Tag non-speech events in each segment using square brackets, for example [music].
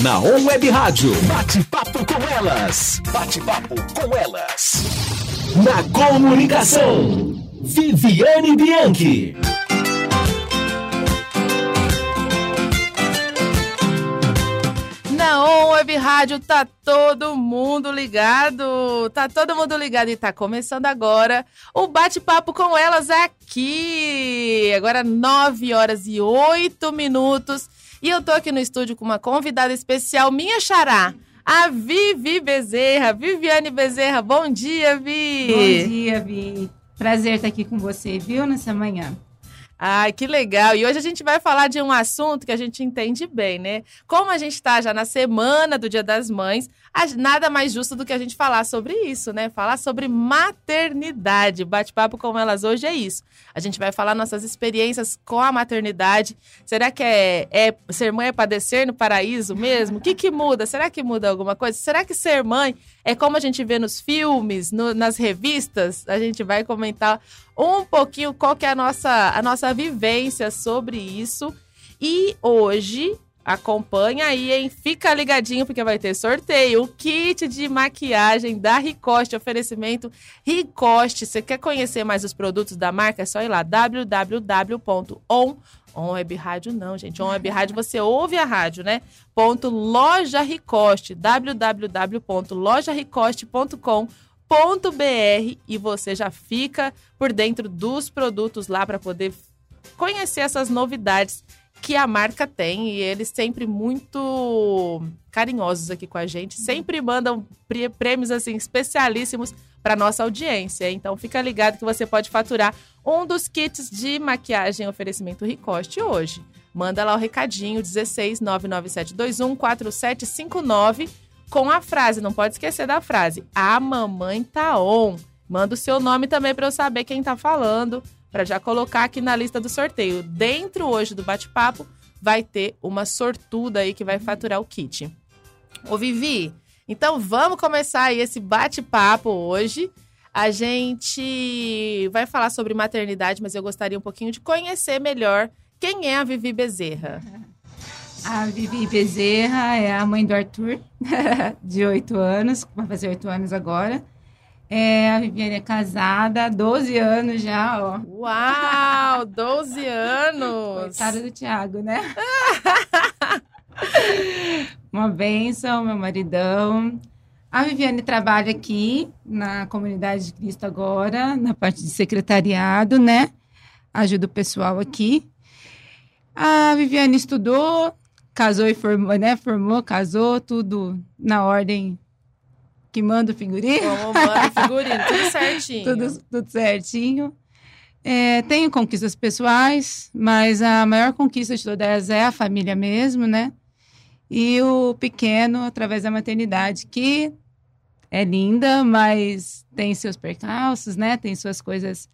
Na On Web Rádio. Bate-papo com elas. Bate-papo com elas. Na comunicação. Viviane Bianchi. Na On Web Rádio tá todo mundo ligado. Tá todo mundo ligado e tá começando agora o bate-papo com elas aqui. Agora 9 horas e 8 minutos. E eu tô aqui no estúdio com uma convidada especial, minha xará, a Vivi Bezerra. Viviane Bezerra, bom dia, Vi. Bom dia, Vi. Prazer estar aqui com você, viu, nessa manhã. Ai, que legal! E hoje a gente vai falar de um assunto que a gente entende bem, né? Como a gente está já na semana do Dia das Mães, nada mais justo do que a gente falar sobre isso, né? Falar sobre maternidade. Bate-papo com elas hoje é isso. A gente vai falar nossas experiências com a maternidade. Será que é, é ser mãe é padecer no paraíso mesmo? O que, que muda? Será que muda alguma coisa? Será que ser mãe é como a gente vê nos filmes, no, nas revistas? A gente vai comentar um pouquinho qual que é a nossa, a nossa vivência sobre isso. E hoje acompanha aí, hein? Fica ligadinho porque vai ter sorteio. O kit de maquiagem da Ricoste, oferecimento Ricoste. Você quer conhecer mais os produtos da marca? É só ir lá, www.on On Web Rádio não, gente. On Web Rádio você ouve a rádio, né? Ponto Loja Ricoste, www.lojaricoste.com.br br e você já fica por dentro dos produtos lá para poder conhecer essas novidades que a marca tem e eles sempre muito carinhosos aqui com a gente, sempre mandam prêmios assim especialíssimos para nossa audiência. Então fica ligado que você pode faturar um dos kits de maquiagem oferecimento Ricoste hoje. Manda lá o recadinho 16 99721 4759 com a frase, não pode esquecer da frase. A mamãe tá on. Manda o seu nome também para eu saber quem tá falando, para já colocar aqui na lista do sorteio. Dentro hoje do bate-papo vai ter uma sortuda aí que vai faturar o kit. Ô Vivi, então vamos começar aí esse bate-papo hoje. A gente vai falar sobre maternidade, mas eu gostaria um pouquinho de conhecer melhor quem é a Vivi Bezerra. A Vivi Bezerra é a mãe do Arthur, [laughs] de oito anos, vai fazer oito anos agora. É, a Viviane é casada há 12 anos já, ó. Uau, 12 anos! Coitada do Thiago, né? [laughs] Uma benção, meu maridão. A Viviane trabalha aqui na Comunidade de Cristo agora, na parte de secretariado, né? Ajuda o pessoal aqui. A Viviane estudou, casou e formou, né? Formou, casou, tudo na ordem que manda o figurino. Como manda o figurino, tudo [laughs] certinho. tudo, tudo certinho. É, tenho conquistas pessoais, mas a maior conquista de todas é a família mesmo, né? E o pequeno, através da maternidade, que é linda, mas tem seus percalços, né? Tem suas coisas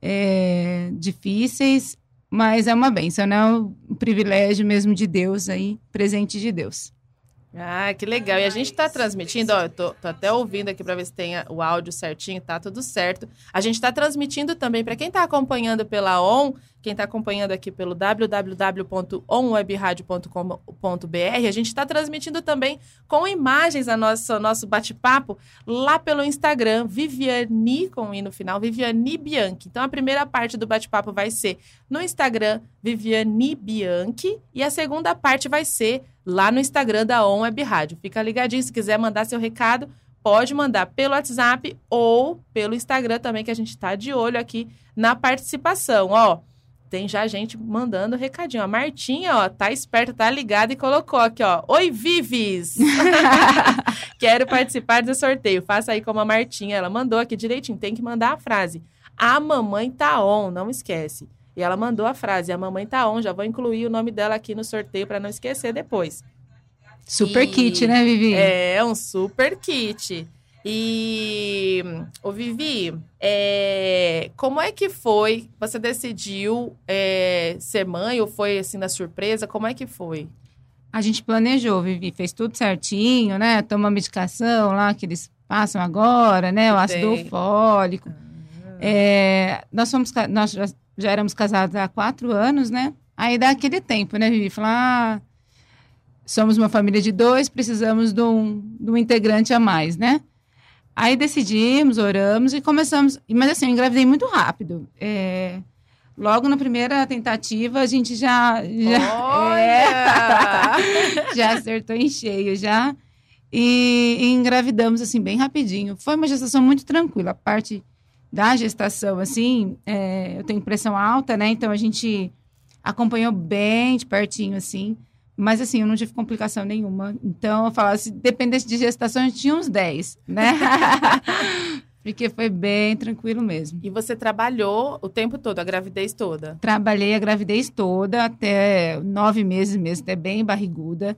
é, difíceis. Mas é uma benção, né? Um privilégio mesmo de Deus aí, presente de Deus. Ah, que legal. E a gente está transmitindo, ó, eu tô, tô, até ouvindo aqui para ver se tem o áudio certinho, tá tudo certo. A gente está transmitindo também para quem está acompanhando pela ON, quem está acompanhando aqui pelo www.onwebradio.com.br, a gente está transmitindo também com imagens a nosso, nosso bate-papo lá pelo Instagram, Viviane, com i no final, Viviane Bianchi. Então, a primeira parte do bate-papo vai ser no Instagram, Viviane Bianchi, e a segunda parte vai ser lá no Instagram da On Web Rádio. Fica ligadinho, se quiser mandar seu recado, pode mandar pelo WhatsApp ou pelo Instagram também, que a gente está de olho aqui na participação. Ó, tem já gente mandando recadinho. A Martinha, ó, tá esperta, tá ligada e colocou aqui, ó. Oi, Vives! [laughs] [laughs] Quero participar do sorteio. Faça aí como a Martinha. Ela mandou aqui direitinho. Tem que mandar a frase. A mamãe tá on, não esquece. E ela mandou a frase. A mamãe tá on. Já vou incluir o nome dela aqui no sorteio para não esquecer depois. Super e... kit, né, Vivi? É, um super kit. E, o Vivi, é, como é que foi? Você decidiu é, ser mãe ou foi assim na surpresa? Como é que foi? A gente planejou, Vivi, fez tudo certinho, né? Toma medicação lá que eles passam agora, né? O ácido fólico. É, nós fomos, nós já, já, éramos casados há quatro anos, né? Aí dá aquele tempo, né, Vivi? Falar, ah, somos uma família de dois, precisamos de um, de um integrante a mais, né? Aí decidimos, oramos e começamos. Mas assim, eu engravidei muito rápido. É, logo na primeira tentativa, a gente já. já é, [laughs] já acertou em cheio, já. E, e engravidamos, assim, bem rapidinho. Foi uma gestação muito tranquila. A parte da gestação, assim, é, eu tenho pressão alta, né? Então a gente acompanhou bem de pertinho, assim. Mas assim, eu não tive complicação nenhuma. Então, eu falava, se dependesse de gestação, eu tinha uns 10, né? [laughs] Porque foi bem tranquilo mesmo. E você trabalhou o tempo todo, a gravidez toda. Trabalhei a gravidez toda, até nove meses mesmo, até bem barriguda.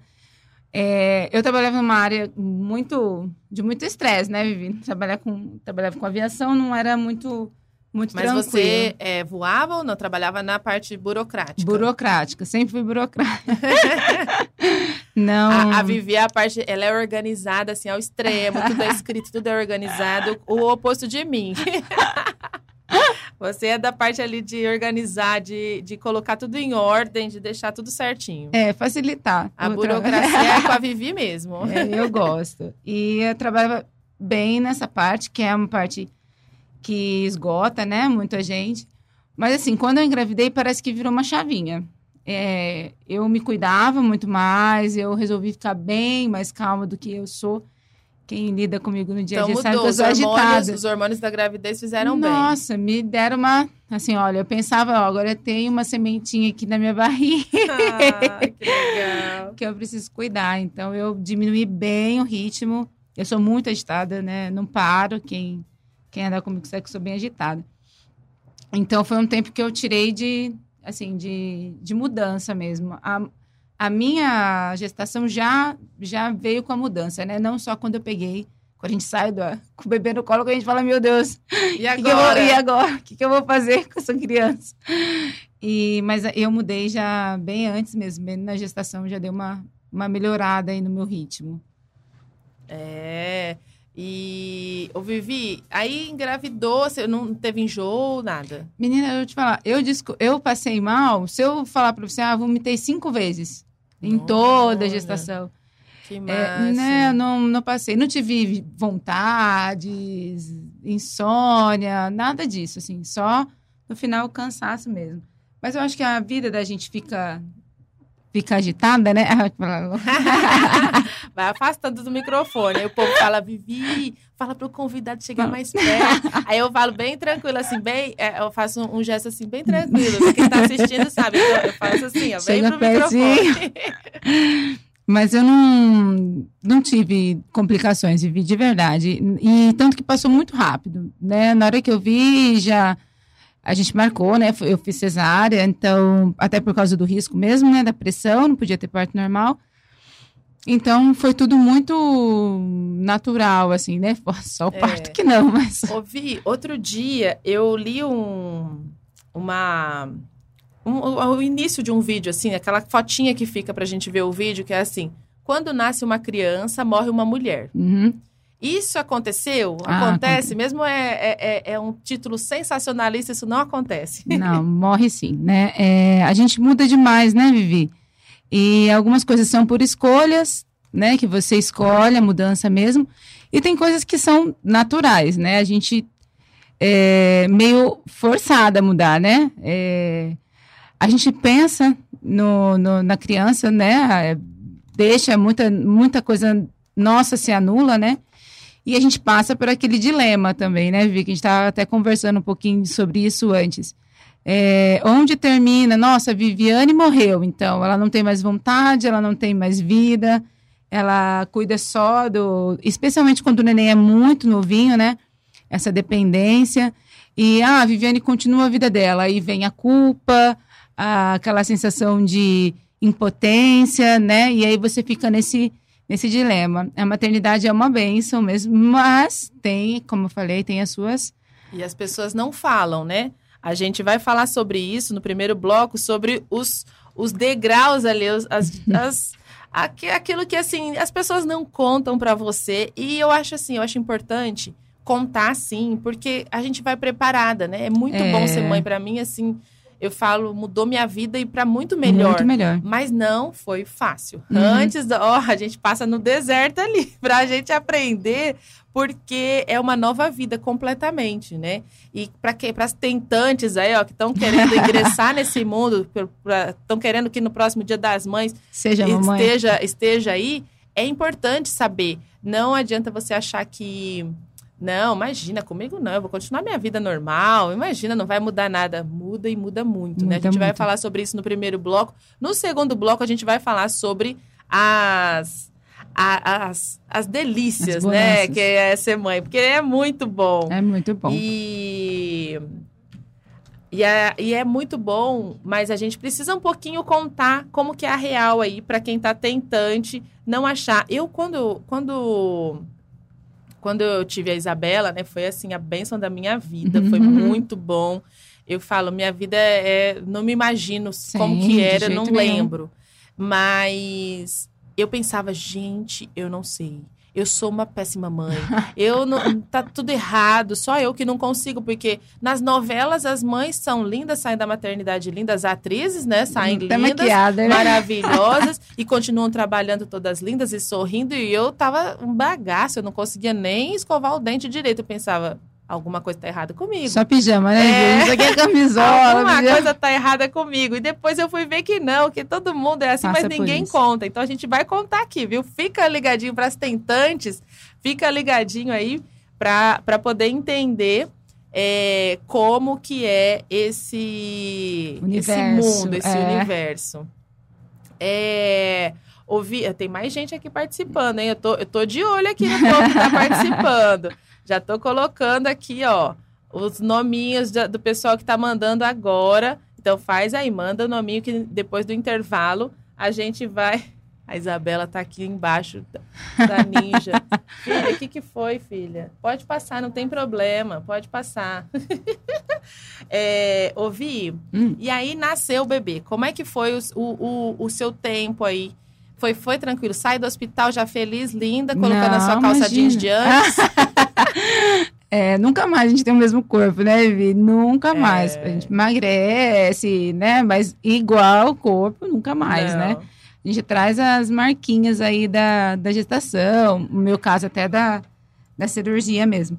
É, eu trabalhava numa área muito de muito estresse, né, Vivi? Trabalhar com, trabalhava com aviação não era muito, muito Mas tranquilo. você é, voava ou não? Trabalhava na parte burocrática? Burocrática, sempre fui burocrática. [laughs] não. A, a Vivi, a parte, ela é organizada, assim, ao extremo. Tudo é escrito, tudo é organizado. O oposto de mim. [laughs] Você é da parte ali de organizar, de, de colocar tudo em ordem, de deixar tudo certinho. É, facilitar. A burocracia é com a Vivi [laughs] mesmo. É, eu gosto. E eu trabalhava bem nessa parte, que é uma parte que esgota, né? Muita gente. Mas assim, quando eu engravidei, parece que virou uma chavinha. É, eu me cuidava muito mais, eu resolvi ficar bem mais calma do que eu sou. Quem lida comigo no dia a Então dia sabe mudou. que eu Os sou hormônios, agitada. os hormônios da gravidez fizeram bem. Nossa, me deram uma. Assim, olha, eu pensava, ó, agora tem uma sementinha aqui na minha [laughs] barriga Ah, que legal. que eu preciso cuidar. Então, eu diminuí bem o ritmo. Eu sou muito agitada, né? Não paro. Quem, quem anda comigo sabe que eu sou bem agitada. Então, foi um tempo que eu tirei de, assim, de, de mudança mesmo. A, a minha gestação já, já veio com a mudança, né? Não só quando eu peguei, quando a gente sai do, com o bebê no colo, que a gente fala, meu Deus, E [laughs] que que eu vou- agora? e agora? O que, que eu vou fazer com essa criança? E, mas eu mudei já bem antes mesmo, bem na gestação, já deu uma, uma melhorada aí no meu ritmo. É. E, ô Vivi, aí engravidou, você não teve enjoo, nada? Menina, eu te falar, eu, disco, eu passei mal, se eu falar pra você, ah, vomitei cinco vezes em toda a gestação. Que É, né, não, não passei, não tive vontades, insônia, nada disso, assim, só no final cansaço mesmo. Mas eu acho que a vida da gente fica, fica agitada, né? [laughs] Vai afastando do microfone. Aí o povo fala, Vivi, fala pro convidado chegar mais perto. Aí eu falo bem tranquilo, assim, bem. é, eu faço um, um gesto assim, bem tranquilo. Quem tá assistindo sabe. Eu, eu faço assim, ó, bem Chega pro pertinho. microfone. Mas eu não, não tive complicações, vivi de verdade. E tanto que passou muito rápido, né? Na hora que eu vi, já a gente marcou, né? Eu fiz cesárea, então, até por causa do risco mesmo, né? Da pressão, não podia ter parto normal. Então, foi tudo muito natural, assim, né? Só o parto É. que não, mas... Ouvi, outro dia eu li um. Uma. Um, o, o início de um vídeo, assim, aquela fotinha que fica pra gente ver o vídeo, que é assim: quando nasce uma criança, morre uma mulher. Uhum. Isso aconteceu? Ah, acontece? Mesmo é, é, é- é um título sensacionalista, isso não acontece. [laughs] Não, morre sim, né? É, a gente muda demais, né, Vivi? E algumas coisas são por escolhas, né? Que você escolhe a mudança mesmo. E tem coisas que são naturais, né? A gente é meio forçada a mudar, né? É, a gente pensa no, no- na criança, né? É, Deixa muita, muita coisa nossa se anula, né? E a gente passa por aquele dilema também, né, Vicky? A gente estava até conversando um pouquinho sobre isso antes. É, onde termina? Nossa, Viviane morreu, então ela não tem mais vontade, ela não tem mais vida, ela cuida só do. Especialmente quando o neném é muito novinho, né? Essa dependência. E ah, a Viviane continua a vida dela. Aí vem a culpa, a- aquela sensação de impotência, né? E aí você fica nesse nesse dilema. A maternidade é uma bênção mesmo, mas tem, como eu falei, tem as suas. E as pessoas não falam, né? A gente vai falar sobre isso no primeiro bloco, sobre os, os degraus ali, os- as, [laughs] as, aqui- aquilo que, assim, as pessoas não contam pra você. E eu acho, assim, eu acho importante contar, sim, porque a gente vai preparada, né? É muito É. bom ser mãe pra mim, assim... eu falo, mudou minha vida e para muito melhor. Muito melhor. Mas não foi fácil. Uhum. Antes, ó, [laughs] a gente passa no deserto ali [laughs] pra gente aprender, porque é uma nova vida completamente, né? E para que para as tentantes aí, ó, que estão querendo ingressar [laughs] nesse mundo, estão querendo que no próximo Dia das Mães Seja esteja, esteja aí, é importante saber. Não adianta você achar que. Não, imagina, comigo não, eu vou continuar minha vida normal. Imagina, não vai mudar nada. Muda e muda muito, né? A Muda gente vai muito. falar sobre isso no primeiro bloco. No segundo bloco, a gente vai falar sobre as. As, as delícias, As né? Que é ser mãe, porque é muito bom. É muito bom. E, e, é, e é muito bom, mas a gente precisa um pouquinho contar como que é a real aí, para quem tá tentante não achar. Eu, quando, quando, quando eu tive a Isabela, né, foi assim, a bênção da minha vida, foi Uhum. muito bom. Eu falo, minha vida é, não me imagino como Sim, que de era, não nenhum. lembro. Mas eu pensava, gente, eu não sei. Eu sou uma péssima mãe. Eu não. Tá tudo errado. Só eu que não consigo, porque nas novelas as mães são lindas, saem da maternidade lindas, as atrizes, né? Saem Tá lindas, maquiada, né? maravilhosas e continuam trabalhando todas lindas e sorrindo. E eu tava um bagaço, eu não conseguia nem escovar o dente direito. Eu pensava, alguma coisa tá errada comigo. Só pijama, né? É. Isso aqui é camisola. Alguma pijama. coisa tá errada comigo. E depois eu fui ver que não, que todo mundo é assim, Passa mas ninguém conta. Então a gente vai contar aqui, viu? Fica ligadinho para as tentantes, fica ligadinho aí para poder entender é, como que é esse, esse Universo, mundo, esse é. universo. É, ouvi, tem mais gente aqui participando, hein? Eu tô, eu tô de olho aqui no povo que tá [laughs] participando. Já tô colocando aqui, ó, os nominhos do pessoal que tá mandando agora. Então faz aí, manda o nominho que depois do intervalo a gente vai. [laughs] A Isabela tá aqui embaixo da, ninja. [laughs] filha, o que, que foi, filha? Pode passar, não tem problema, pode passar. [laughs] é, ouvi. Hum. E aí nasceu o bebê. Como é que foi o, o, o seu tempo aí? Foi, foi tranquilo? Sai do hospital já feliz, linda, colocando a sua Não, calça imagina. jeans de antes? É, nunca mais a gente tem o mesmo corpo, né, Vi? Nunca mais. É. A gente emagrece, né? Mas igual o corpo, nunca mais, Não. né? A gente traz as marquinhas aí da, da gestação, no meu caso até da, da cirurgia mesmo.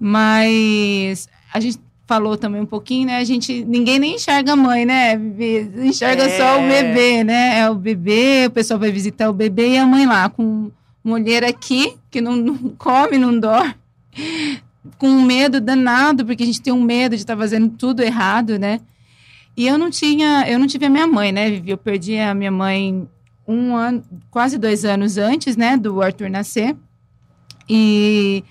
Mas a gente falou também um pouquinho, né? A gente, ninguém nem enxerga a mãe, né? Vivi? Enxerga É. só o bebê, né? É o bebê, o pessoal vai visitar o bebê e a mãe lá, com uma olheira aqui, que não, não come, não dorme [laughs] com um medo danado, porque a gente tem um medo de estar fazendo tudo errado, né? E eu não tinha, eu não tive a minha mãe, né, Vivi? Eu perdi a minha mãe um ano, quase dois anos antes, né, do Arthur nascer. E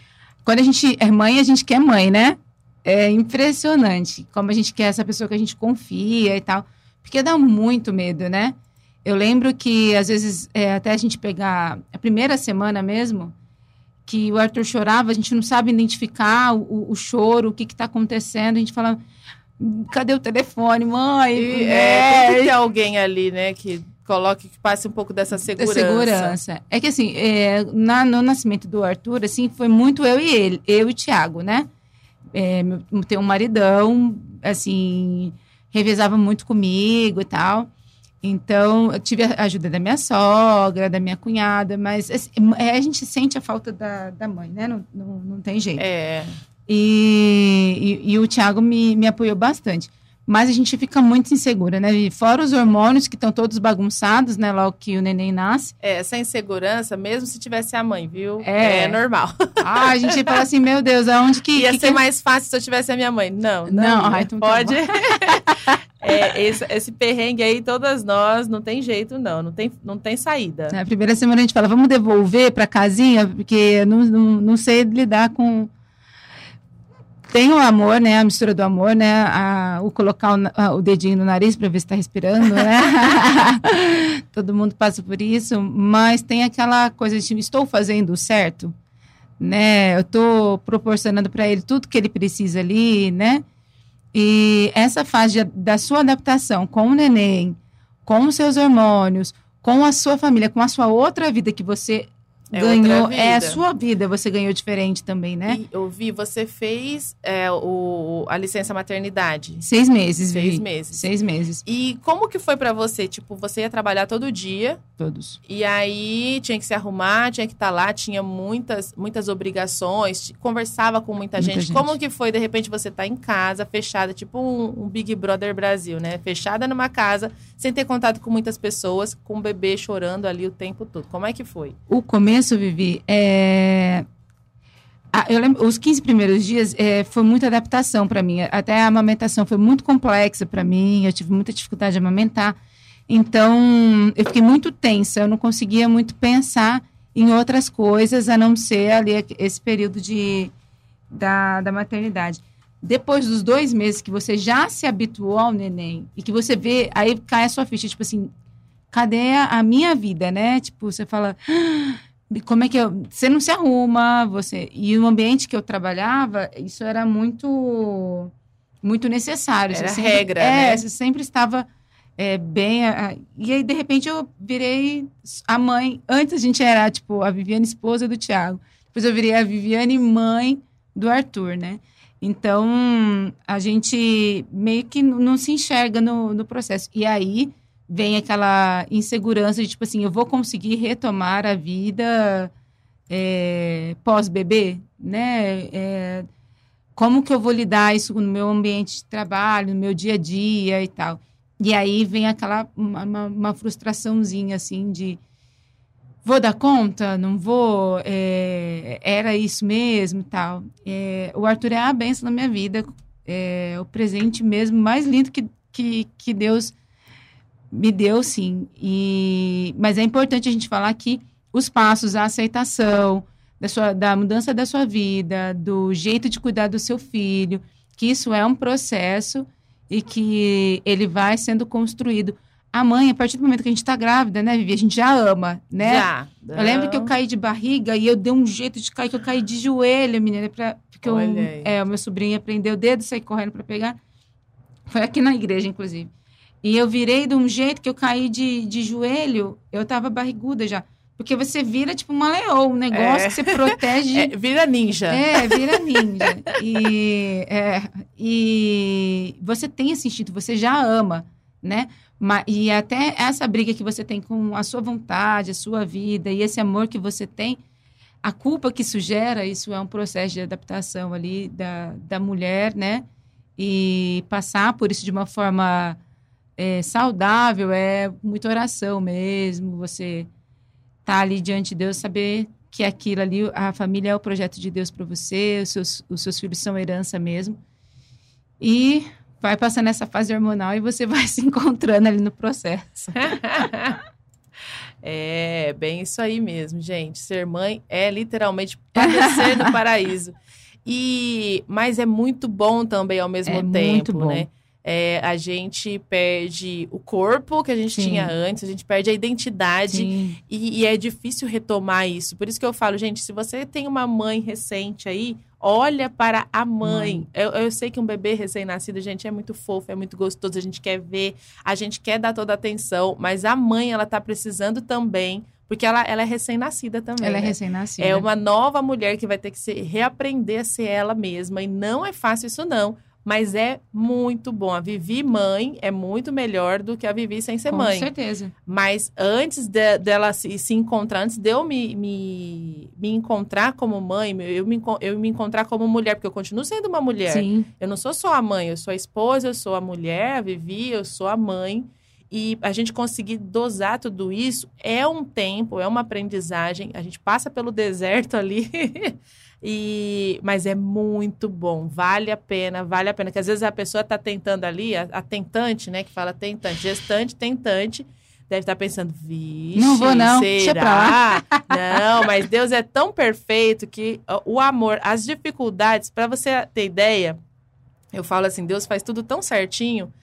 quando a gente é mãe, a gente quer mãe, né? É impressionante como a gente quer essa pessoa que a gente confia e tal. Porque dá muito medo, né? Eu lembro que, às vezes, é, até a gente pegar a primeira semana mesmo, que o Arthur chorava, a gente não sabe identificar o, o choro, o que está acontecendo. A gente fala, cadê o telefone, mãe? E, é, É, tem que ter alguém ali, né, que coloque, que passe um pouco dessa segurança. segurança. É que assim, é, na- no nascimento do Arthur, assim, foi muito eu e ele, eu e o Thiago, né? É, meu, tem um maridão, assim, revezava muito comigo e tal. Então, eu tive a ajuda da minha sogra, da minha cunhada, mas assim, é, a gente sente a falta da, da mãe, né? Não, não, não tem jeito. É, E, e, e o Thiago me, me apoiou bastante. Mas a gente fica muito insegura, né? E fora os hormônios que estão todos bagunçados, né? Logo que o neném nasce. é, essa insegurança, mesmo se tivesse a mãe, viu? É. normal. [laughs] Ah, a gente fala assim, meu Deus, aonde que. Ia que ser que- mais fácil se eu tivesse a minha mãe. Não, não. Não, ia. ah, então tá pode. [laughs] É, esse, esse perrengue aí, todas nós, não tem jeito, não. Não tem, não tem saída. Na primeira semana a gente fala, vamos devolver para casinha, porque eu não, não, não sei lidar com. Tem o amor, né? A mistura do amor, né? A, o colocar o, o dedinho no nariz para ver se está respirando, né? [laughs] Todo mundo passa por isso, mas tem aquela coisa de estou fazendo certo, né? Eu estou proporcionando para ele tudo que ele precisa ali, né? E essa fase de- da sua adaptação com o neném, com os seus hormônios, com a sua família, com a sua outra vida que você É ganhou. É a sua vida, você ganhou diferente também, né? E eu vi, você fez é, o, a licença maternidade. Seis meses, Seis Vi. meses. Seis meses, E como que foi pra você? Tipo, você ia trabalhar todo dia todos. e aí tinha que se arrumar, tinha que estar lá, tinha muitas, muitas obrigações, conversava com muita, Muita gente. gente. Como que foi, de repente, você tá em casa, fechada, tipo um, um Big Brother Brasil, né? Fechada numa casa, sem ter contato com muitas pessoas, com o bebê chorando ali o tempo todo. Como é que foi? O começo, Vivi, é... ah, eu lembro, os 15 primeiros dias é, foi muita adaptação para mim. Até a amamentação foi muito complexa para mim. Eu tive muita dificuldade de amamentar. Então, eu fiquei muito tensa. Eu não conseguia muito pensar em outras coisas a não ser ali esse período de, da, da maternidade. Depois dos dois meses que você já se habituou ao neném e que você vê, aí cai a sua ficha, tipo assim, cadê a minha vida, né? Tipo, você fala, "Ah, como é que eu. Você não se arruma, você. E o ambiente que eu trabalhava, isso era muito. Muito necessário. Era sempre- regra, é, né? você sempre estava é, bem. a- e aí, de repente, eu virei a mãe. Antes a gente era, tipo, a Viviane, esposa do Tiago. Depois eu virei a Viviane, mãe do Arthur, né? Então, a gente meio que não se enxerga no, no processo. E aí vem aquela insegurança de, tipo assim, eu vou conseguir retomar a vida é, pós-bebê, né? É, como que eu vou lidar isso no meu ambiente de trabalho, no meu dia a dia e tal. E aí vem aquela, uma, uma- frustraçãozinha, assim, de vou dar conta, não vou, é, era isso mesmo e tal. É, o Arthur é a benção na minha vida, é o presente mesmo mais lindo que, que, que Deus me deu, sim. E, mas é importante a gente falar que os passos, a aceitação da, sua, da mudança da sua vida, do jeito de cuidar do seu filho, que isso é um processo e que ele vai sendo construído. A mãe, a partir do momento que a gente está grávida, né, Vivi? A gente já ama, né? Já. Eu lembro que eu caí de barriga e eu dei um jeito de cair, que eu caí de joelho, menina, pra, porque eu, é, o meu sobrinho prendeu o dedo, saí correndo para pegar. Foi aqui na igreja, inclusive. E eu virei de um jeito que eu caí de, de joelho, eu tava barriguda já. Porque você vira tipo uma leoa, um negócio É. que você protege. [laughs] É, vira ninja. É, vira ninja. E, é, e você tem esse instinto, você já ama, né? E até essa briga que você tem com a sua vontade, a sua vida e esse amor que você tem, a culpa que isso gera, isso é um processo de adaptação ali da, da mulher, né? E passar por isso de uma forma é, saudável é muita oração mesmo, você tá ali diante de Deus, saber que aquilo ali, a família é o projeto de Deus para você, os seus, os seus filhos são herança mesmo. E vai passando essa fase hormonal e você [laughs] vai se encontrando ali no processo. [laughs] É, bem isso aí mesmo, gente. Ser mãe é literalmente padecer no [laughs] paraíso. E, mas é muito bom também ao mesmo É tempo, muito bom. né? É, a gente perde o corpo que a gente Sim. tinha antes, a gente perde a identidade. E, e é difícil retomar isso. Por isso que eu falo, gente, se você tem uma mãe recente aí, olha para a mãe. Eu, eu sei que um bebê recém-nascido, gente, é muito fofo, é muito gostoso, a gente quer ver, a gente quer dar toda a atenção, mas a mãe, ela tá precisando também, porque ela, ela é recém-nascida também. Ela é né? recém-nascida. É uma nova mulher que vai ter que se reaprender a ser ela mesma. E não é fácil isso, não. Mas é muito bom. A Vivi mãe é muito melhor do que a Vivi sem ser Com mãe. certeza. Mas antes de- dela se, se encontrar, antes de eu me, me, me encontrar como mãe, eu me, eu me encontrar como mulher, porque eu continuo sendo uma mulher. Sim. Eu não sou só a mãe, eu sou a esposa, eu sou a mulher, a Vivi, eu sou a mãe. E a gente conseguir dosar tudo isso é um tempo, é uma aprendizagem. A gente passa pelo deserto ali. [laughs] e Mas é muito bom, vale a pena, vale a pena. Porque às vezes a pessoa está tentando ali, a, a tentante, né? Que fala tentante, gestante, tentante. Deve estar pensando, vixe, Não vou, não. Será? Não, mas Deus é tão perfeito que o amor, as dificuldades, para você ter ideia, eu falo assim, Deus faz tudo tão certinho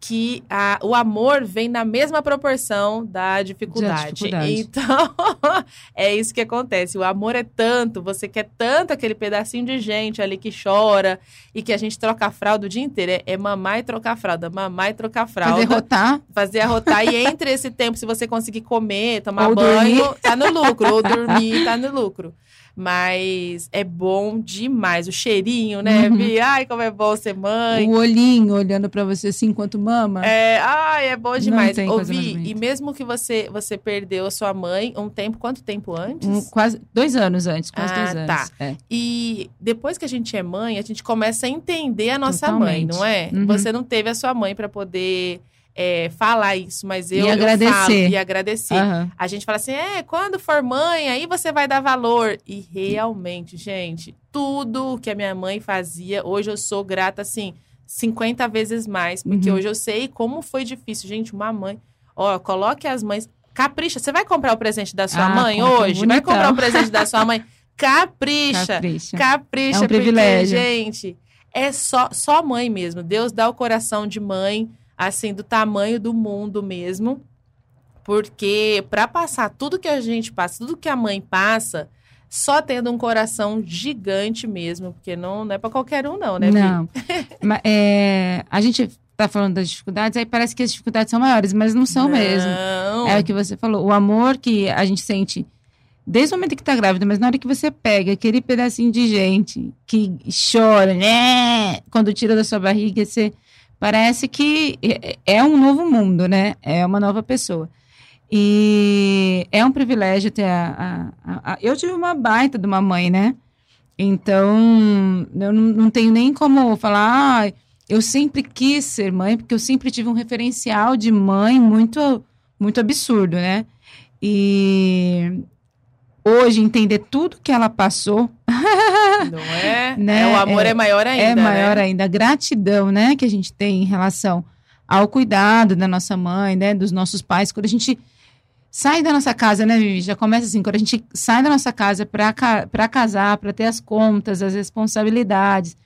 que a, o amor vem na mesma proporção da dificuldade. dificuldade. Então, [laughs] é isso que acontece. O amor é tanto, você quer tanto aquele pedacinho de gente ali que chora e que a gente troca a fralda o dia inteiro. É, é mamar e trocar fralda, mamar e trocar fralda. Fazer rotar. [laughs] Fazer arrotar. e entre esse tempo, se você conseguir comer, tomar Ou banho, dormir. tá no lucro. Ou dormir, tá no lucro. Mas é bom demais. O cheirinho, né, Uhum. Vi? Ai, como é bom ser mãe. O olhinho olhando pra você assim enquanto mama. É, ai, é bom demais. bonita. e mesmo que você você perdeu a sua mãe um tempo, quanto tempo antes? Um- quase dois anos antes, quase Ah, dois anos. tá. É. E depois que a gente é mãe, a gente começa a entender a nossa mãe, Totalmente. não é? Uhum. Você não teve a sua mãe para poder é, falar isso, mas eu, E eu agradecer. falo e agradecer. Aham. A gente fala assim, é, quando for mãe, aí você vai dar valor. E realmente, gente, tudo que a minha mãe fazia, hoje eu sou grata, assim, 50 vezes mais. Porque Uhum. hoje eu sei como foi difícil. Gente, uma mãe... Ó, coloque as mães... Capricha. Você vai comprar o presente da sua Ah, mãe hoje? Vai comprar o presente da sua mãe? [laughs] Capricha. Capricha. Capricha, É um porque, privilégio. gente, é só, só mãe mesmo. Deus dá o coração de mãe, assim, do tamanho do mundo mesmo. Porque para passar tudo que a gente passa, tudo que a mãe passa, só tendo um coração gigante mesmo, porque não, não é para qualquer um não, né, Vi? Não. [laughs] Mas, é, a gente tá falando das dificuldades, aí parece que as dificuldades são maiores, mas não são mesmo. Não. É o que você falou. O amor que a gente sente desde o momento que tá grávida, mas na hora que você pega aquele pedacinho de gente que chora, né? Quando tira da sua barriga, você parece que é- é um novo mundo, né? É uma nova pessoa. E é um privilégio ter a, a- a- a- Eu tive uma baita de uma mãe, né? Então, eu não, não tenho nem como falar. "Ah, eu sempre quis ser mãe, porque eu sempre tive um referencial de mãe muito, muito absurdo, né? E hoje entender tudo que ela passou [laughs] Não é? Né? É, o amor é, É- maior ainda, é maior né? ainda. A gratidão, né, que a gente tem em relação ao cuidado da nossa mãe, né, dos nossos pais. Quando a gente sai da nossa casa, né, Vivi? Já começa assim, quando a gente sai da nossa casa para casar, para ter as contas, as responsabilidades,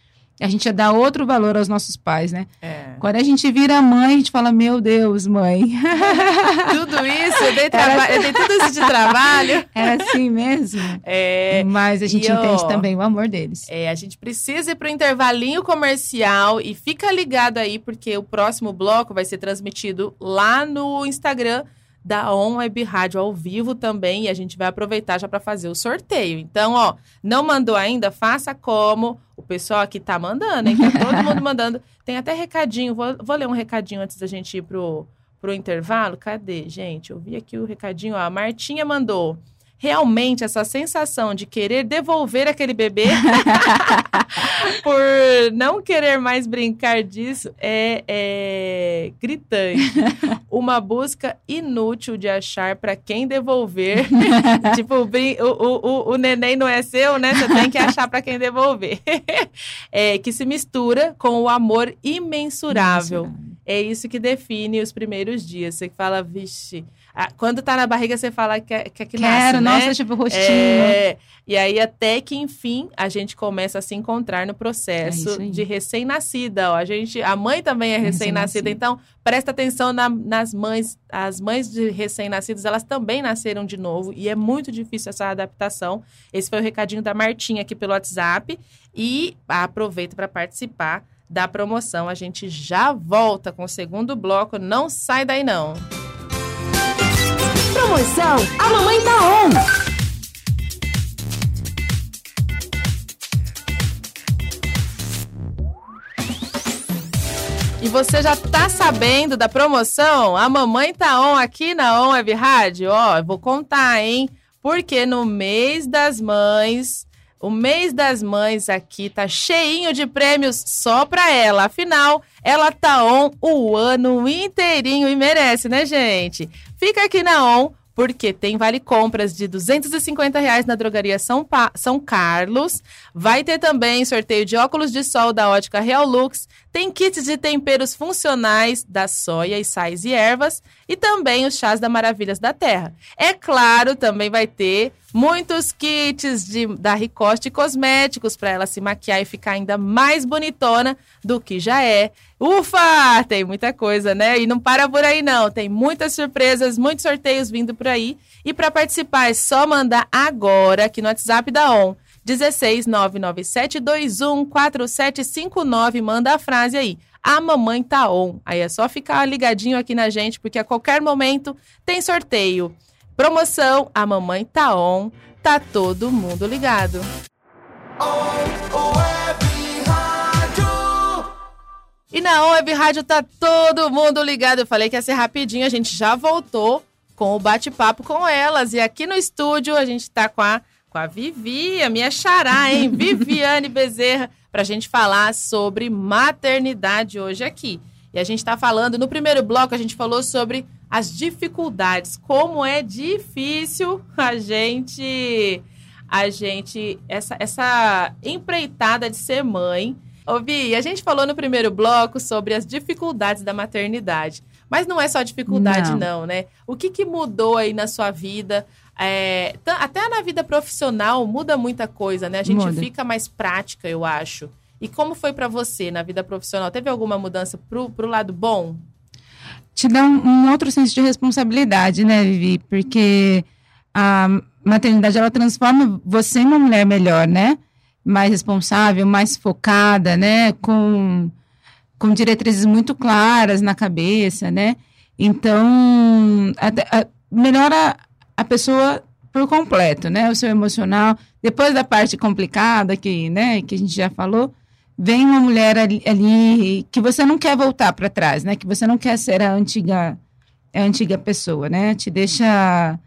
a gente já dá outro valor aos nossos pais, né? É. Quando a gente vira mãe, a gente fala, meu Deus, mãe. [laughs] Tudo isso, eu dei, traba- eu dei tudo isso de trabalho. [laughs] Era assim mesmo. É, Mas a gente e, ó, entende também o amor deles. É, a gente precisa ir para o intervalinho comercial e fica ligado aí, porque o próximo bloco vai ser transmitido lá no Instagram da On Web Rádio ao vivo também, e a gente vai aproveitar já para fazer o sorteio. Então, ó, não mandou ainda? Faça como o pessoal aqui tá mandando, hein? Tá todo mundo [laughs] mandando. Tem até recadinho, vou, vou ler um recadinho antes da gente ir pro, pro intervalo. Cadê, gente? Eu vi aqui o recadinho, ó. A Martinha mandou. Realmente, essa sensação de querer devolver aquele bebê [laughs] por não querer mais brincar disso é, é gritante. Uma busca inútil de achar para quem devolver. [laughs] tipo, o, o, o, o, neném não é seu, né? Você tem que achar para quem devolver. [laughs] É, que se mistura com o amor imensurável. É isso que define os primeiros dias. Você fala, vixe. Ah, quando tá na barriga, você fala que, que, que Quero, nasce, né? nossa, tipo, rostinho. É, e aí, até que, enfim, a gente começa a se encontrar no É processo aí. de recém-nascida. A gente, a mãe também é É recém-nascida, recém-nascida. então presta atenção na- nas mães. As mães de recém-nascidos, elas também nasceram de novo e é muito difícil essa adaptação. Esse foi o recadinho da Martinha aqui pelo WhatsApp. E aproveita para participar da promoção. A gente já volta com o segundo bloco. Não sai daí, não. Promoção A Mamãe Tá On. E você já tá sabendo da promoção? A mamãe tá on aqui na On Web Rádio. Ó, vou contar, hein? Porque no mês das mães, o mês das mães aqui tá cheinho de prêmios só pra ela. Afinal, ela tá on o ano inteirinho e merece, né, gente? Fica aqui na On porque tem vale compras de 250 reais na drogaria São, Pa- São Carlos. Vai ter também sorteio de óculos de sol da ótica Real Lux, Tem kits de temperos funcionais da soia e sais e ervas e também os chás da Maravilhas da Terra. É claro, também vai ter muitos kits de, da Ricoste cosméticos para ela se maquiar e ficar ainda mais bonitona do que já é. Ufa! Tem muita coisa, né? E não para por aí não. Tem muitas surpresas, muitos sorteios vindo por aí. E para participar é só mandar agora aqui no WhatsApp da ON 16 99721 4759. Manda a frase aí. A mamãe tá on. Aí é só ficar ligadinho aqui na gente, porque a qualquer momento tem sorteio. Promoção A Mamãe Tá On. Tá todo mundo ligado. E na Web Rádio tá todo mundo ligado. Eu falei que ia ser rapidinho, a gente já voltou com o bate-papo com elas. E aqui no estúdio a gente tá com a com a Vivi, a minha xará, hein? [laughs] Viviane Bezerra, para a gente falar sobre maternidade hoje aqui. E a gente está falando, no primeiro bloco, a gente falou sobre as dificuldades, como é difícil a gente, a gente, essa, essa empreitada de ser mãe. Ô, Vi, a gente falou no primeiro bloco sobre as dificuldades da maternidade. Mas não é só dificuldade, não, não né? O que, que mudou aí na sua vida? É, até na vida profissional muda muita coisa, né? A gente muda. fica mais prática, eu acho. E como foi para você na vida profissional? Teve alguma mudança pro, pro lado bom? Te dá um, um outro senso de responsabilidade, né, Vivi? Porque a maternidade, ela transforma você em uma mulher melhor, né? Mais responsável, mais focada, né? Com, com diretrizes muito claras na cabeça, né? Então, a, a, melhora a pessoa por completo, né? O seu emocional. Depois da parte complicada que, né, que a gente já falou, vem uma mulher ali, ali que você não quer voltar para trás, né? Que você não quer ser a antiga a antiga pessoa, né? Te deixa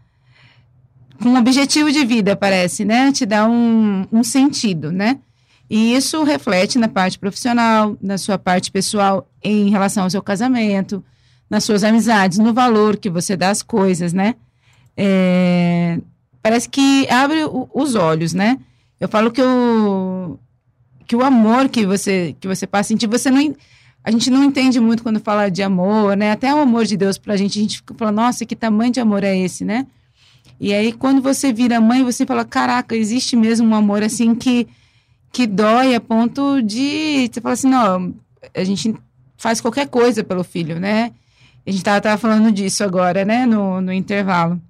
com um objetivo de vida, parece, né? Te dá um, um sentido, né? E isso reflete na parte profissional, na sua parte pessoal em relação ao seu casamento, nas suas amizades, no valor que você dá às coisas, né? É, parece que abre o, os olhos, né? Eu falo que o, que o amor que você, que você passa a sentir, você não. A gente não entende muito quando fala de amor, né? Até o amor de Deus pra gente, a gente fica falando, nossa, que tamanho de amor é esse, né? E aí, quando você vira mãe, você fala, caraca, existe mesmo um amor assim que, que dói a ponto de. Você fala assim, não, a gente faz qualquer coisa pelo filho, né? A gente tava, tava falando disso agora, né, no, no intervalo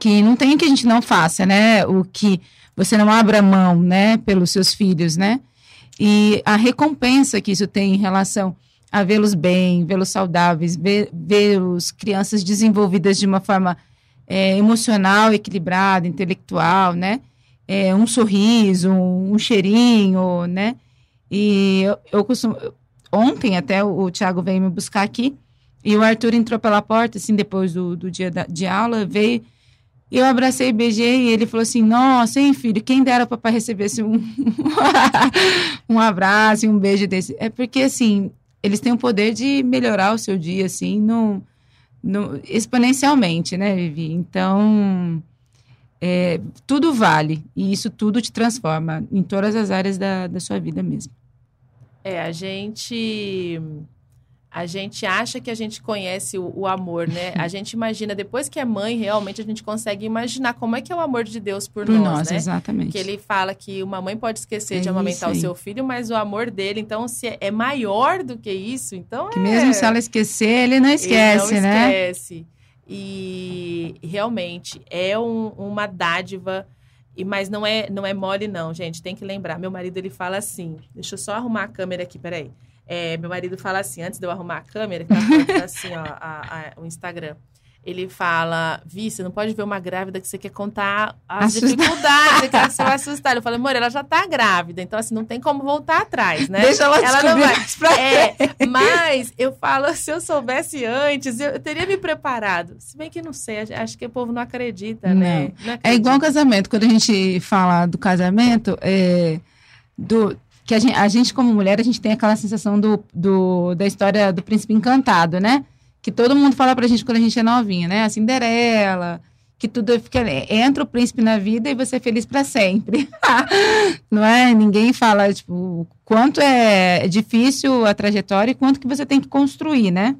que não tem que a gente não faça, né? O que você não abra mão, né, pelos seus filhos, né? E a recompensa que isso tem em relação a vê-los bem, vê-los saudáveis, vê-los crianças desenvolvidas de uma forma é, emocional, equilibrada, intelectual, né? É, um sorriso, um, um, cheirinho, né? E eu, eu costumo. Ontem até o, o Tiago veio me buscar aqui e o Arthur entrou pela porta, assim, depois do, do dia da, de aula, veio eu abracei e beijei e ele falou assim: Nossa, hein, filho, quem dera para papai recebesse um, [laughs] um abraço e um beijo desse. É porque, assim, eles têm o poder de melhorar o seu dia, assim, no, no, exponencialmente, né, Vivi? Então, é, tudo vale e isso tudo te transforma em todas as áreas da, da sua vida mesmo. É, a gente a gente acha que a gente conhece o, o, amor, né? A [laughs] gente imagina, depois que é mãe, realmente a gente consegue imaginar como é que é o amor de Deus por, por nós, nós, né? Exatamente. Que ele fala que uma mãe pode esquecer é de amamentar o seu filho, mas o amor dele, então, se é, é maior do que isso, então que é... mesmo se ela esquecer, ele não esquece, ele não né? esquece. E realmente é um, uma dádiva e mas não é não é mole não, gente. Tem que lembrar. Meu marido ele fala assim. Deixa eu só arrumar a câmera aqui, peraí. É, meu marido fala assim, antes de eu arrumar a câmera, que tá assim, ó, a, a, o Instagram. Ele fala, Vi, você não pode ver uma grávida que você quer contar as Assusta. dificuldades, que você vai assustar. Eu falei, amor, ela já tá grávida, então assim, não tem como voltar atrás, né? Deixa ela, ela não vai. É, mas eu falo, se eu soubesse antes, eu, eu, teria me preparado. Se bem que não sei, acho que o povo não acredita, não. né? Não acredita. É igual casamento. Quando a gente fala do casamento, é, do, que a gente, a gente, como mulher, a gente tem aquela sensação do, do, da história do príncipe encantado, né? Que todo mundo fala pra gente quando a gente é novinha, né? A Cinderela, que tudo fica entra o príncipe na vida e você é feliz para sempre. [laughs] não é? Ninguém fala tipo quanto é difícil a trajetória e quanto que você tem que construir, né?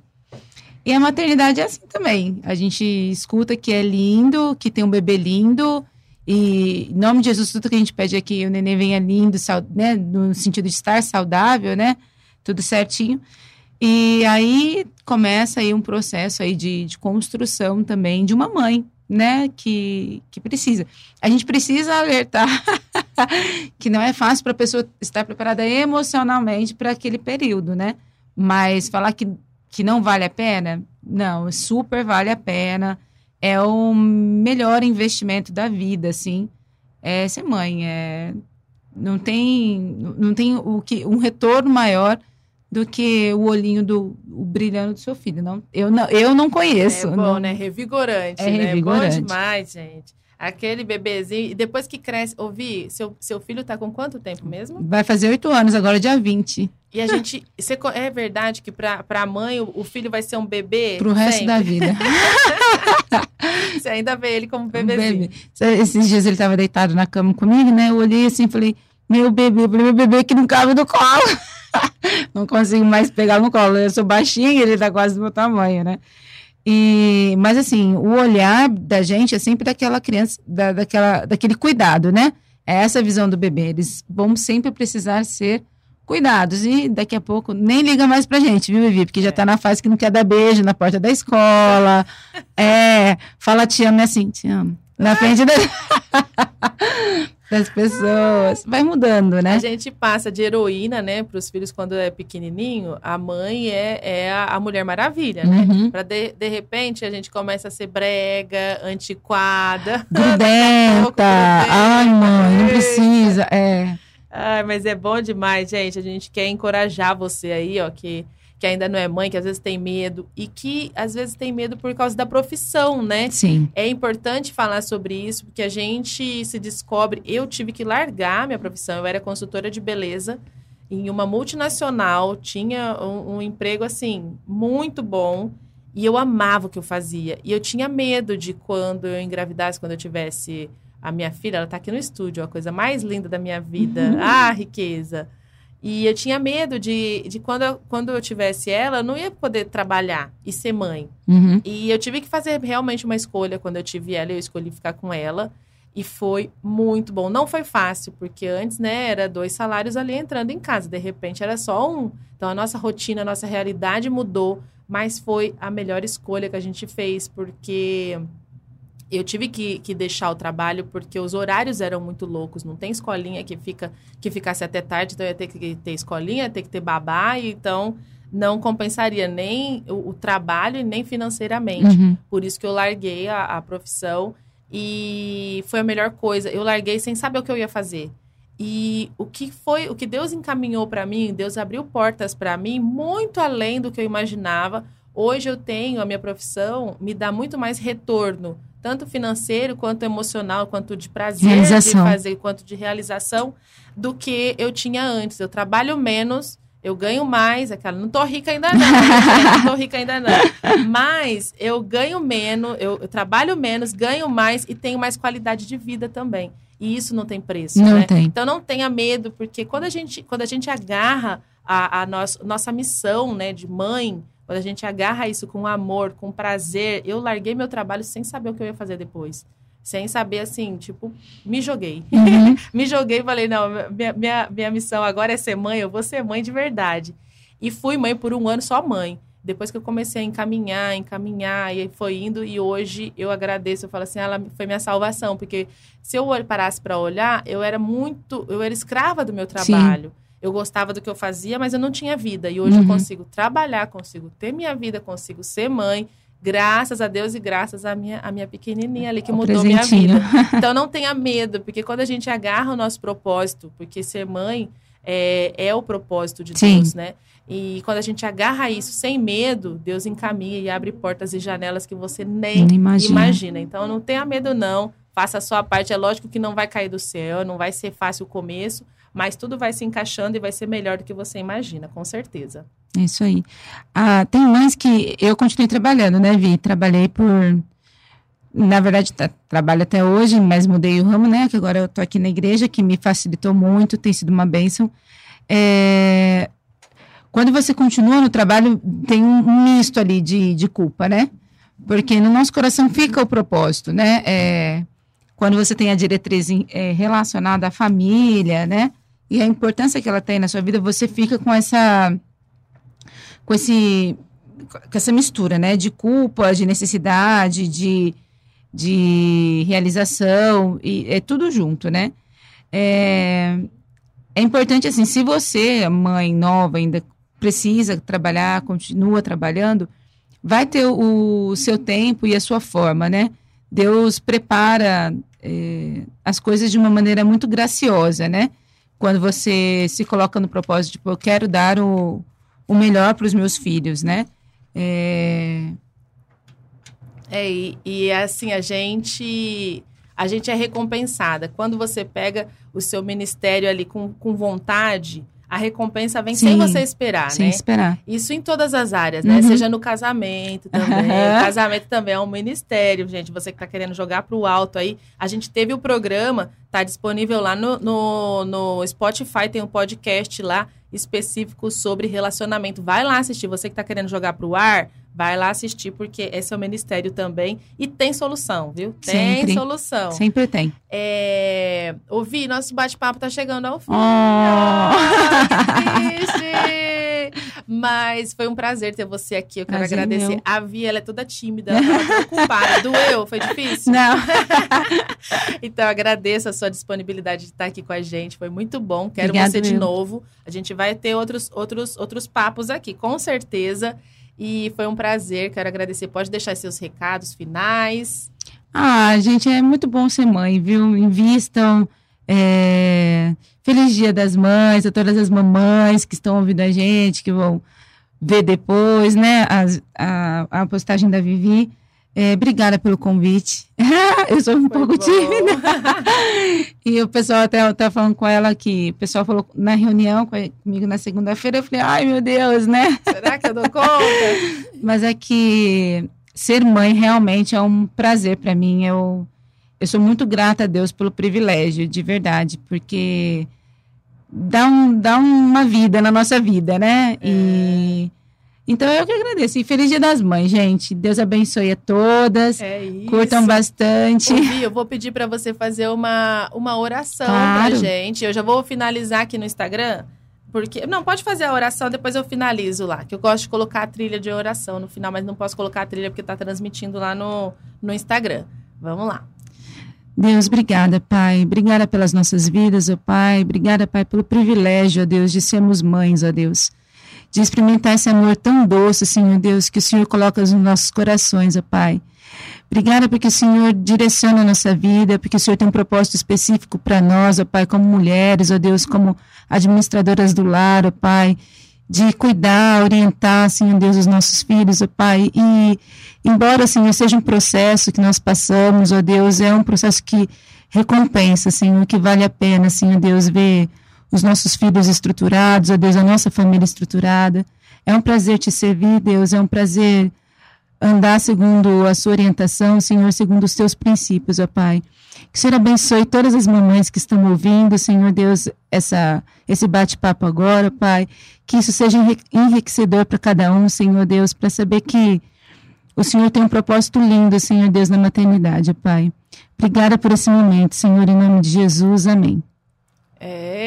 E a maternidade é assim também. A gente escuta que é lindo, que tem um bebê lindo, e em nome de Jesus, tudo que a gente pede aqui, o neném venha lindo, né, no sentido de estar saudável, né? Tudo certinho. E aí começa aí um processo aí de, de construção também de uma mãe, né, que, que precisa. A gente precisa alertar [laughs] que não é fácil para a pessoa estar preparada emocionalmente para aquele período, né? Mas falar que, que não vale a pena, não, super vale a pena. É o melhor investimento da vida, assim, é ser mãe. É, não tem, não tem o que, um retorno maior do que o olhinho do o brilhando do seu filho. Não, eu não, eu não conheço. É bom, não, né? Revigorante, É né? revigorante. Bom demais, gente. Aquele bebezinho, e depois que cresce, ouvi, seu, seu filho tá com quanto tempo mesmo? Vai fazer oito anos, agora dia 20. E a gente, você é verdade que pra, pra mãe o, o filho vai ser um bebê? Pro resto da sempre? vida. [laughs] Você ainda vê ele como Um bebezinho. bebê. Esses dias ele estava deitado na cama comigo, né? Eu olhei assim e falei, meu bebê, meu bebê que não cabe no colo. [laughs] não consigo mais pegar no colo. Eu sou baixinha, ele tá quase do meu tamanho, né? E, mas assim, o olhar da gente é sempre daquela criança, da, daquela, daquele cuidado, né? É essa a visão do bebê. Eles vão sempre precisar ser cuidados. E daqui a pouco nem liga mais pra gente, viu, Vivi? Porque já É. tá na fase que não quer dar beijo na porta da escola. [laughs] é, fala te amo, é assim, te amo. Na frente da- [laughs] das pessoas. Vai mudando, né? A gente passa de heroína, né, para os filhos quando é pequenininho. A mãe é, é a, Mulher Maravilha, né? Uhum. Para de, de repente a gente começa a ser brega, antiquada. [laughs] Grudenta. Ai, mãe, não precisa. É. Ai, mas é bom demais, gente. A gente quer encorajar você aí, ó, que, que ainda não é mãe, que às vezes tem medo e que às vezes tem medo por causa da profissão, né? Sim. É importante falar sobre isso, porque a gente se descobre. Eu tive que largar minha profissão, eu era consultora de beleza em uma multinacional, tinha um, um emprego assim, muito bom, e eu amava o que eu fazia. E eu tinha medo de quando eu engravidasse, quando eu tivesse a minha filha, ela tá aqui no estúdio, a coisa mais linda da minha vida. Uhum. Ah, riqueza. E eu tinha medo de, de quando, eu, quando eu tivesse ela, eu não ia poder trabalhar e ser mãe. Uhum. E eu tive que fazer realmente uma escolha quando eu tive ela, eu escolhi ficar com ela. E foi muito bom. Não foi fácil, porque antes, né, era dois salários ali entrando em casa. De repente era só um. Então a nossa rotina, a nossa realidade mudou. Mas foi a melhor escolha que a gente fez, porque eu tive que, que deixar o trabalho porque os horários eram muito loucos. Não tem escolinha que fica que ficasse até tarde, então eu ia ter que ter escolinha, ia ter que ter babá, então não compensaria nem o, o trabalho e nem financeiramente. Uhum. Por isso que eu larguei a, a profissão e foi a melhor coisa. Eu larguei sem saber o que eu ia fazer. E o que foi, o que Deus encaminhou para mim, Deus abriu portas para mim muito além do que eu imaginava. Hoje eu tenho a minha profissão me dá muito mais retorno, tanto financeiro quanto emocional, quanto de prazer Realização. de fazer, quanto de realização do que eu tinha antes. Eu trabalho menos, eu ganho mais, aquela, não tô rica ainda não, [laughs] não tô rica ainda não. Mas eu ganho menos, eu, eu trabalho menos, ganho mais e tenho mais qualidade de vida também. E isso não tem preço, Não né? tem. Então não tenha medo, porque quando a gente, quando a gente agarra a, a nossa, nossa missão né, de mãe, quando a gente agarra isso com amor, com prazer, eu larguei meu trabalho sem saber o que eu ia fazer depois. Sem saber, assim, tipo, me joguei. Uhum. [laughs] me joguei e falei, não, minha, minha, minha missão agora é ser mãe, eu vou ser mãe de verdade. E fui mãe por um ano só mãe. Depois que eu comecei a encaminhar, encaminhar, e foi indo, e hoje eu agradeço, eu falo assim, ela foi minha salvação, porque se eu parasse para olhar, eu era muito, eu era escrava do meu trabalho. Eu gostava do que eu fazia, mas eu não tinha vida. E hoje eu Uhum. consigo trabalhar, consigo ter minha vida, consigo ser mãe, graças a Deus e graças à minha, à minha pequenininha ali que O mudou minha presentinho. vida. [laughs] Então não tenha medo, porque quando a gente agarra o nosso propósito, porque ser mãe é, é o propósito de Sim. Deus, né? E quando a gente agarra isso sem medo, Deus encaminha e abre portas e janelas que você nem Nem imagina. imagina. Então não tenha medo, não. Faça a sua parte. É lógico que não vai cair do céu, não vai ser fácil o começo, mas tudo vai se encaixando e vai ser melhor do que você imagina, com certeza. É isso aí. Ah, tem mães que eu continuei trabalhando, né, Vi? Trabalhei por na verdade, tá, trabalho até hoje, mas mudei o ramo, né? Que agora eu tô aqui na igreja, que me facilitou muito, tem sido uma bênção. É, quando você continua no trabalho, tem um misto ali de, de culpa, né? Porque no nosso coração fica o propósito, né? É, quando você tem a diretriz é, relacionada à família, né? E a importância que ela tem na sua vida, você fica com essa com esse com essa mistura, né? De culpa, de necessidade, de, de realização, e é tudo junto, né? É, é importante, assim, se você, mãe nova, ainda precisa trabalhar, continua trabalhando, vai ter o, seu tempo e a sua forma, né? Deus prepara é, as coisas de uma maneira muito graciosa, né? Quando você se coloca no propósito, tipo, eu quero dar o, o melhor para os meus filhos, né? É... É, e, e assim, a gente a gente é recompensada. Quando você pega o seu ministério ali com, com vontade, a recompensa vem Sim, sem você esperar, sem né? esperar. Isso em todas as áreas, né? Uhum. Seja no casamento também. O casamento também é um ministério, gente. Você que está querendo jogar para o alto aí. A gente teve o programa, tá disponível lá no, no, no Spotify, tem um podcast lá específico sobre relacionamento. Vai lá assistir. Você que está querendo jogar para o ar, vai lá assistir, porque esse é o ministério também. E tem solução, viu? Tem Sempre. solução. Sempre tem. É... Ouvi, nosso bate-papo está chegando ao fim. Oh. Ah, que triste! Mas foi um prazer ter você aqui. Eu quero Prazer agradecer. meu. A Vi, ela é toda tímida, ela tá preocupada. [laughs] Doeu? Foi difícil? Não. [laughs] Então, agradeço a sua disponibilidade de estar aqui com a gente. Foi muito bom. Quero Obrigada, você de meu. novo. A gente vai ter outros, outros, outros papos aqui, com certeza. E foi um prazer. Quero agradecer. Pode deixar seus recados finais. Ah, gente, é muito bom ser mãe, viu? Invistam. é, Feliz Dia das Mães, a todas as mamães que estão ouvindo a gente, que vão ver depois, né? As- a, a postagem da Vivi. É, obrigada pelo convite. [laughs] Eu sou um Foi pouco bom. tímida. [laughs] E o pessoal até tá falando com ela que o pessoal falou na reunião com- comigo na segunda-feira. Eu falei, ai meu Deus, né? Será que eu dou conta? [laughs] Mas é que ser mãe realmente é um prazer para mim. Eu, eu sou muito grata a Deus pelo privilégio, de verdade, porque dá, um, dá uma vida na nossa vida, né? E então eu que agradeço. E feliz Dia das Mães, gente. Deus abençoe a todas. É isso. Curtam bastante. Ouvi, eu vou pedir para você fazer uma, uma oração Claro. pra gente. Eu já vou finalizar aqui no Instagram. Porque. Não, pode fazer a oração, depois eu finalizo lá. Que eu gosto de colocar a trilha de oração no final, mas não posso colocar a trilha porque tá transmitindo lá no, no Instagram. Vamos lá. Deus, obrigada, Pai. Obrigada pelas nossas vidas, ó Pai. Obrigada, Pai, pelo privilégio, ó Deus, de sermos mães, ó Deus. De experimentar esse amor tão doce, Senhor Deus, que o Senhor coloca nos nossos corações, ó Pai. Obrigada porque o Senhor direciona a nossa vida, porque o Senhor tem um propósito específico para nós, ó Pai, como mulheres, ó Deus, como administradoras do lar, ó Pai, de cuidar, orientar, Senhor Deus, os nossos filhos, ó Pai, e embora, Senhor, seja um processo que nós passamos, ó Deus, é um processo que recompensa, Senhor, que vale a pena, Senhor Deus, ver os nossos filhos estruturados, ó Deus, a nossa família estruturada. É um prazer te servir, Deus, é um prazer andar segundo a sua orientação, Senhor, segundo os teus princípios, ó Pai. Que o Senhor abençoe todas as mamães que estão ouvindo, Senhor Deus, essa, esse bate-papo agora, Pai. Que isso seja enri- enriquecedor para cada um, Senhor Deus, para saber que o Senhor tem um propósito lindo, Senhor Deus, na maternidade, Pai. Obrigada por esse momento, Senhor, em nome de Jesus. Amém. É,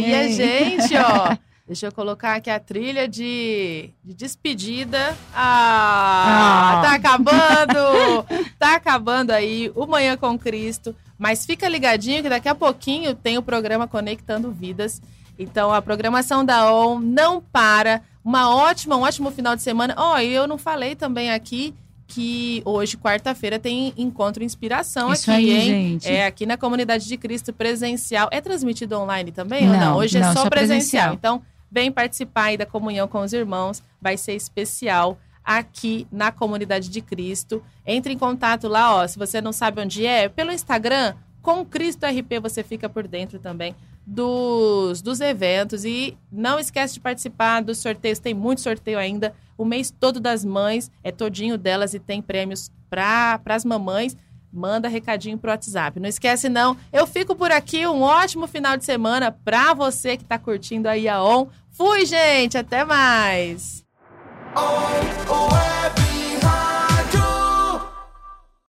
e a gente, ó. [laughs] Deixa eu colocar aqui a trilha de, de despedida. Ah, Ah. tá acabando! tá acabando aí o Manhã com Cristo. Mas fica ligadinho que daqui a pouquinho tem o programa Conectando Vidas. Então a programação da ON não para. Uma ótima, um ótimo final de semana. Ó, e eu não falei também aqui que hoje, quarta-feira, tem encontro inspiração Isso aqui, aí, hein? gente. É, aqui na Comunidade de Cristo presencial. É transmitido online também ou não? Não, Hoje é não, só, só presencial. presencial. Então, vem participar aí da comunhão com os irmãos. Vai ser especial aqui na Comunidade de Cristo. Entre em contato lá, ó. Se você não sabe onde é, pelo Instagram, com Cristo RP, você fica por dentro também dos, dos eventos. E não esquece de participar dos sorteios. Tem muito sorteio ainda. O mês todo das mães é todinho delas e tem prêmios para as mamães, manda recadinho pro WhatsApp. Não esquece não. Eu fico por aqui, um ótimo final de semana para você que está curtindo aí a ON. Fui, gente, até mais. Oh.